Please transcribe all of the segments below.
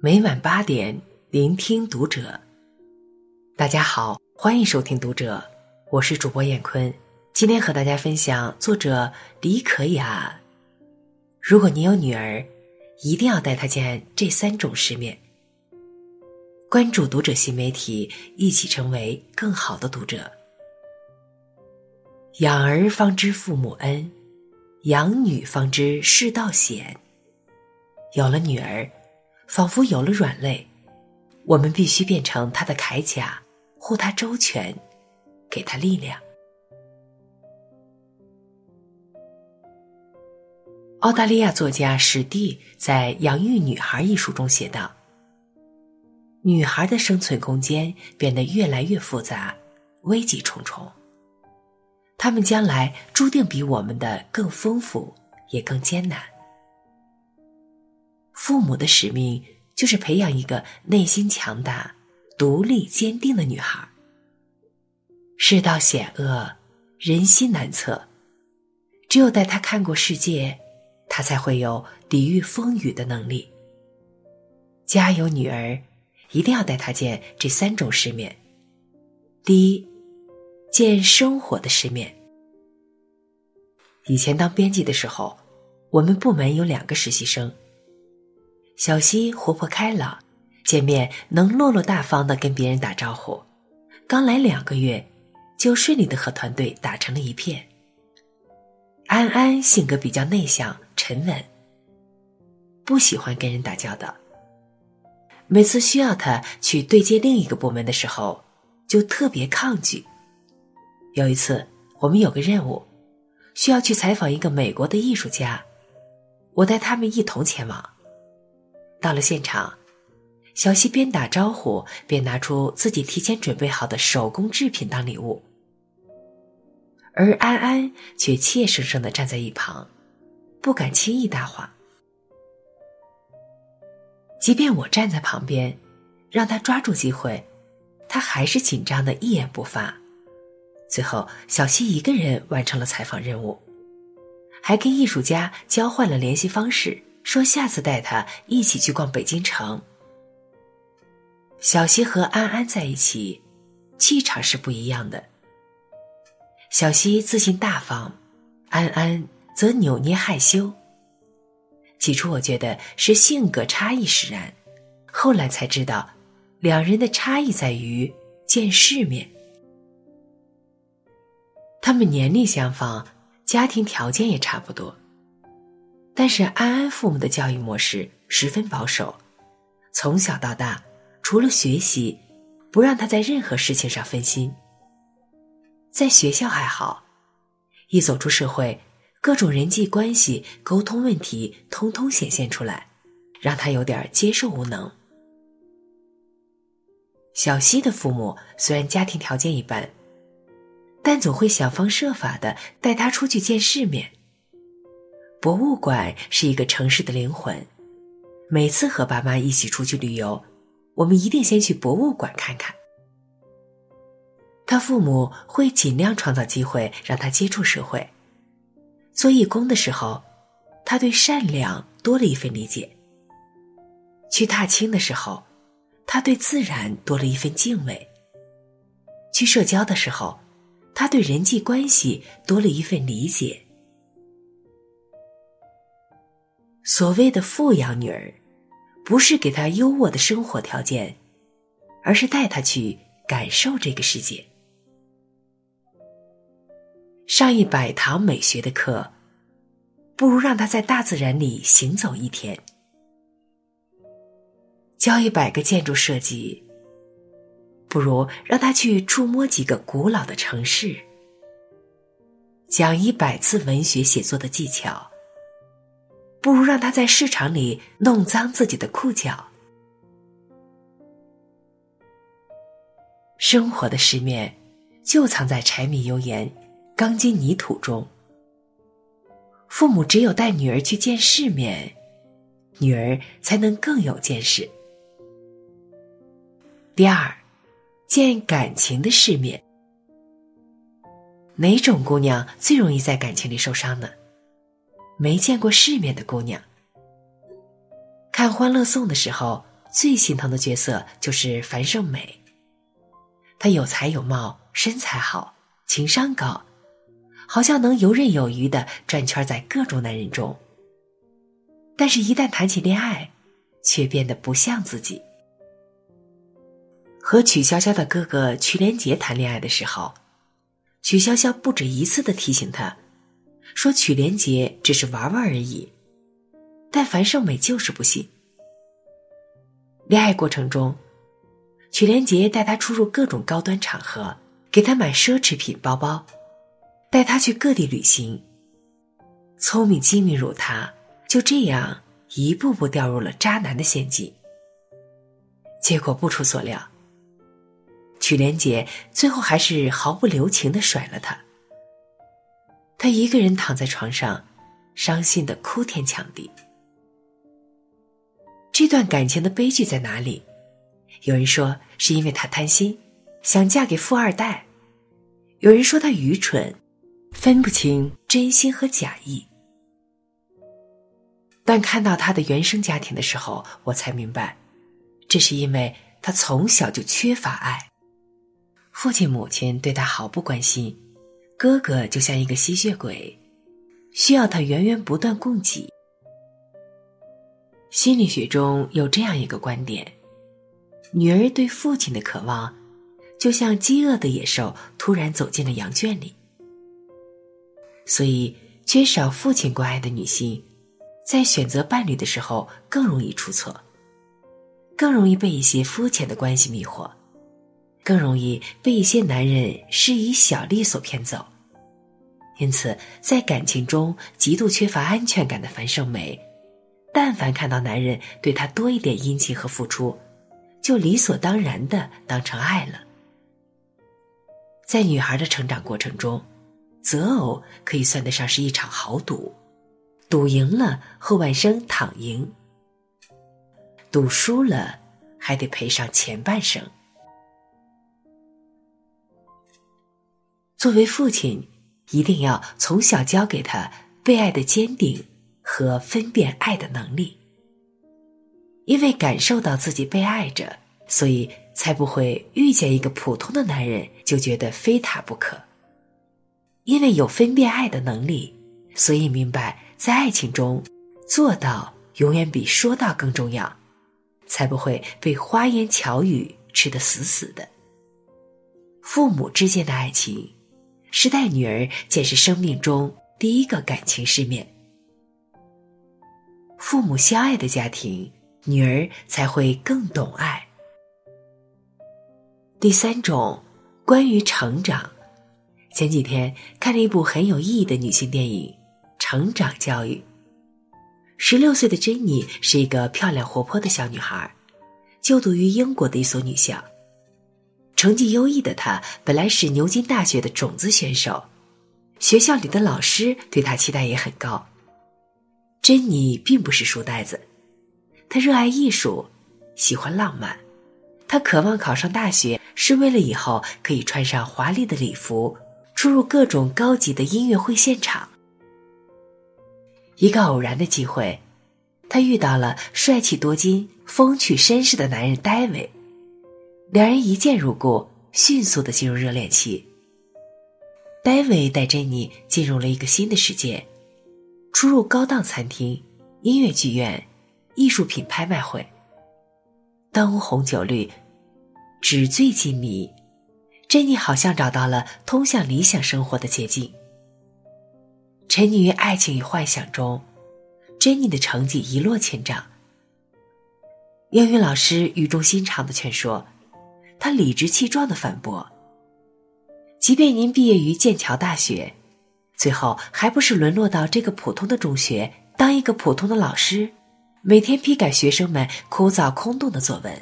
每晚八点，聆听读者。大家好，欢迎收听《读者》，我是主播艳坤。今天和大家分享作者李可雅。如果你有女儿，一定要带她见这三种世面。关注《读者》新媒体，一起成为更好的读者。养儿方知父母恩，养女方知世道险。有了女儿。仿佛有了软肋，我们必须变成他的铠甲，护他周全，给他力量。澳大利亚作家史蒂在《养育女孩》一书中写道：“女孩的生存空间变得越来越复杂，危机重重。她们将来注定比我们的更丰富，也更艰难。”父母的使命就是培养一个内心强大、独立、坚定的女孩。世道险恶，人心难测，只有带她看过世界，她才会有抵御风雨的能力。家有女儿，一定要带她见这三种世面。第一，见生活的世面。以前当编辑的时候，我们部门有两个实习生。小西活泼开朗，见面能落落大方的跟别人打招呼。刚来两个月，就顺利的和团队打成了一片。安安性格比较内向沉稳，不喜欢跟人打交道。每次需要他去对接另一个部门的时候，就特别抗拒。有一次，我们有个任务，需要去采访一个美国的艺术家，我带他们一同前往。到了现场，小西边打招呼边拿出自己提前准备好的手工制品当礼物，而安安却怯生生的站在一旁，不敢轻易搭话。即便我站在旁边，让他抓住机会，他还是紧张的一言不发。最后，小西一个人完成了采访任务，还跟艺术家交换了联系方式。说下次带他一起去逛北京城。小西和安安在一起，气场是不一样的。小西自信大方，安安则扭捏害羞。起初我觉得是性格差异使然，后来才知道，两人的差异在于见世面。他们年龄相仿，家庭条件也差不多。但是安安父母的教育模式十分保守，从小到大，除了学习，不让他在任何事情上分心。在学校还好，一走出社会，各种人际关系、沟通问题通通显现出来，让他有点接受无能。小西的父母虽然家庭条件一般，但总会想方设法的带他出去见世面。博物馆是一个城市的灵魂。每次和爸妈一起出去旅游，我们一定先去博物馆看看。他父母会尽量创造机会让他接触社会。做义工的时候，他对善良多了一份理解。去踏青的时候，他对自然多了一份敬畏。去社交的时候，他对人际关系多了一份理解。所谓的富养女儿，不是给她优渥的生活条件，而是带她去感受这个世界。上一百堂美学的课，不如让她在大自然里行走一天；教一百个建筑设计，不如让她去触摸几个古老的城市；讲一百次文学写作的技巧。不如让他在市场里弄脏自己的裤脚。生活的世面，就藏在柴米油盐、钢筋泥土中。父母只有带女儿去见世面，女儿才能更有见识。第二，见感情的世面。哪种姑娘最容易在感情里受伤呢？没见过世面的姑娘，看《欢乐颂》的时候，最心疼的角色就是樊胜美。她有才有貌，身材好，情商高，好像能游刃有余的转圈在各种男人中。但是，一旦谈起恋爱，却变得不像自己。和曲筱绡的哥哥曲连杰谈恋爱的时候，曲筱绡不止一次的提醒他，说曲连杰只是玩玩而已。但樊胜美就是不信。恋爱过程中，曲连杰带她出入各种高端场合，给她买奢侈品包包，带她去各地旅行。聪明机敏如他，就这样一步步掉入了渣男的陷阱。结果不出所料，曲连杰最后还是毫不留情的甩了他。他一个人躺在床上，伤心的哭天抢地。这段感情的悲剧在哪里？有人说是因为他贪心，想嫁给富二代；有人说他愚蠢，分不清真心和假意。但看到他的原生家庭的时候，我才明白，这是因为他从小就缺乏爱，父亲母亲对他毫不关心，哥哥就像一个吸血鬼，需要他源源不断供给。心理学中有这样一个观点：女儿对父亲的渴望，就像饥饿的野兽突然走进了羊圈里。所以，缺少父亲关爱的女性，在选择伴侣的时候更容易出错，更容易被一些肤浅的关系迷惑，更容易被一些男人施以小利所骗走。因此，在感情中极度缺乏安全感的樊胜美。但凡看到男人对她多一点殷勤和付出，就理所当然的当成爱了。在女孩的成长过程中，择偶可以算得上是一场豪赌，赌赢了后半生躺赢，赌输了还得赔上前半生。作为父亲，一定要从小教给他被爱的坚定。和分辨爱的能力，因为感受到自己被爱着，所以才不会遇见一个普通的男人就觉得非他不可。因为有分辨爱的能力，所以明白在爱情中做到永远比说到更重要，才不会被花言巧语吃得死死的。父母之间的爱情，是带女儿见识生命中第一个感情世面。父母相爱的家庭，女儿才会更懂爱。第三种，关于成长。前几天看了一部很有意义的女性电影《成长教育》。十六岁的珍妮是一个漂亮活泼的小女孩，就读于英国的一所女校。成绩优异的他，本来是牛津大学的种子选手，学校里的老师对他期待也很高。珍妮并不是书呆子，她热爱艺术，喜欢浪漫，她渴望考上大学，是为了以后可以穿上华丽的礼服，出入各种高级的音乐会现场。一个偶然的机会，她遇到了帅气多金、风趣绅士的男人戴维，两人一见如故，迅速的进入热恋期。戴维带珍妮进入了一个新的世界。出入高档餐厅、音乐剧院、艺术品拍卖会，灯红酒绿，纸醉金迷，珍妮好像找到了通向理想生活的捷径。沉溺于爱情与幻想中，珍妮的成绩一落千丈。英语老师语重心长的劝说，他理直气壮的反驳：“即便您毕业于剑桥大学。”最后还不是沦落到这个普通的中学，当一个普通的老师，每天批改学生们枯燥空洞的作文。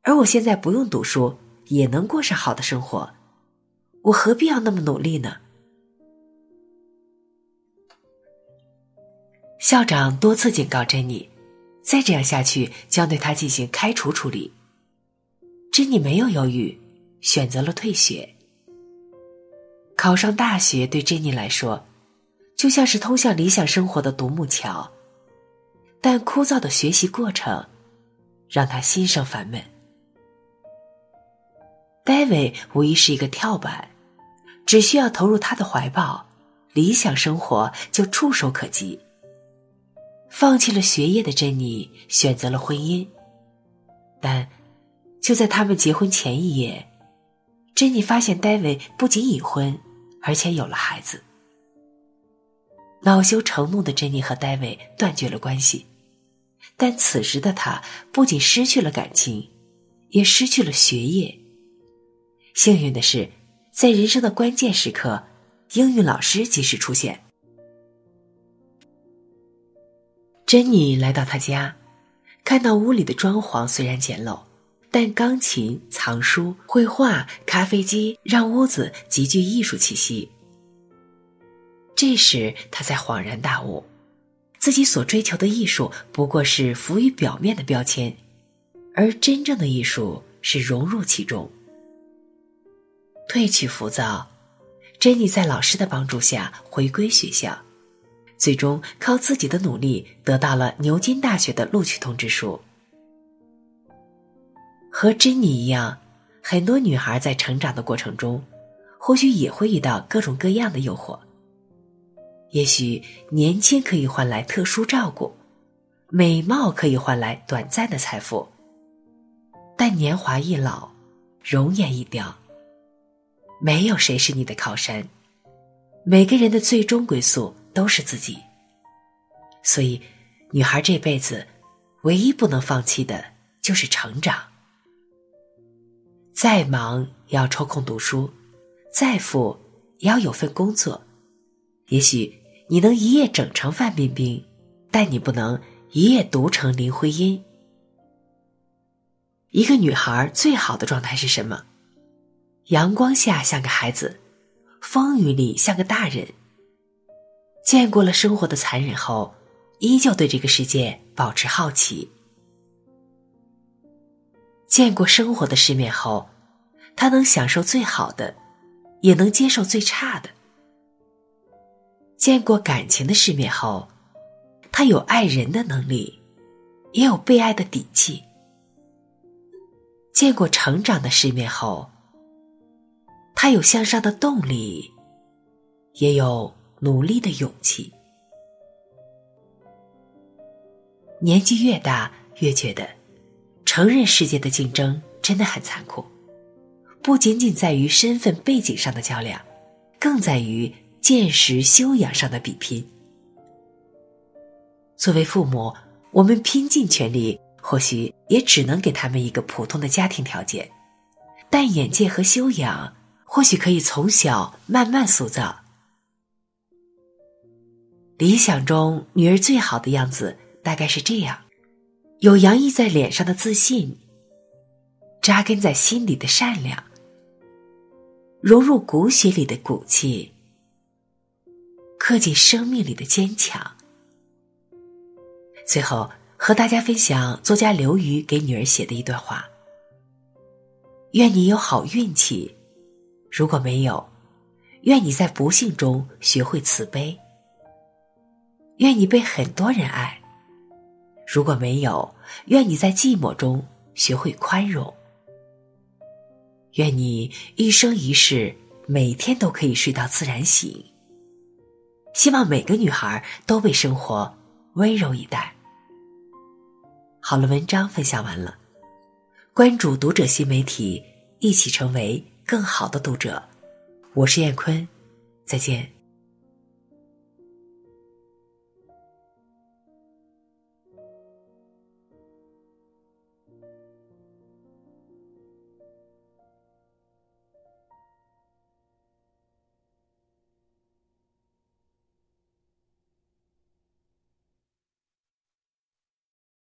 而我现在不用读书，也能过上好的生活，我何必要那么努力呢？校长多次警告珍妮，再这样下去将对她进行开除处理。珍妮没有犹豫，选择了退学。考上大学对珍妮来说，就像是通向理想生活的独木桥。但枯燥的学习过程让她心生烦闷。戴维无疑是一个跳板，只需要投入他的怀抱，理想生活就触手可及。放弃了学业的珍妮选择了婚姻，但就在他们结婚前一夜，珍妮发现戴维不仅已婚，而且有了孩子。恼羞成怒的珍妮和戴维断绝了关系，但此时的他不仅失去了感情，也失去了学业。幸运的是，在人生的关键时刻，英语老师及时出现。珍妮来到他家，看到屋里的装潢虽然简陋，但钢琴、藏书、绘画、咖啡机让屋子极具艺术气息。这时，他才恍然大悟，自己所追求的艺术不过是浮于表面的标签，而真正的艺术是融入其中。褪去浮躁，珍妮在老师的帮助下回归学校，最终靠自己的努力得到了牛津大学的录取通知书。和珍妮一样，很多女孩在成长的过程中，或许也会遇到各种各样的诱惑。也许年轻可以换来特殊照顾，美貌可以换来短暂的财富，但年华易老，容颜易凋。没有谁是你的靠山，每个人的最终归宿都是自己。所以，女孩这辈子唯一不能放弃的就是成长。再忙也要抽空读书，再富也要有份工作。也许你能一夜整成范冰冰，但你不能一夜读成林徽因。一个女孩最好的状态是什么？阳光下像个孩子，风雨里像个大人。见过了生活的残忍后，依旧对这个世界保持好奇。见过生活的世面后，他能享受最好的，也能接受最差的。见过感情的世面后，他有爱人的能力，也有被爱的底气。见过成长的世面后。他有向上的动力，也有努力的勇气。年纪越大，越觉得承认世界的竞争真的很残酷，不仅仅在于身份背景上的较量，更在于见识修养上的比拼。作为父母，我们拼尽全力，或许也只能给他们一个普通的家庭条件，但眼界和修养。或许可以从小慢慢塑造。理想中女儿最好的样子大概是这样：有洋溢在脸上的自信，扎根在心里的善良，融入骨血里的骨气，刻进生命里的坚强。最后和大家分享作家刘瑜给女儿写的一段话：愿你有好运气。如果没有，愿你在不幸中学会慈悲；愿你被很多人爱。如果没有，愿你在寂寞中学会宽容；愿你一生一世每天都可以睡到自然醒。希望每个女孩都被生活温柔以待。好了，文章分享完了，关注读者新媒体，一起成为。更好的读者，我是燕坤，再见。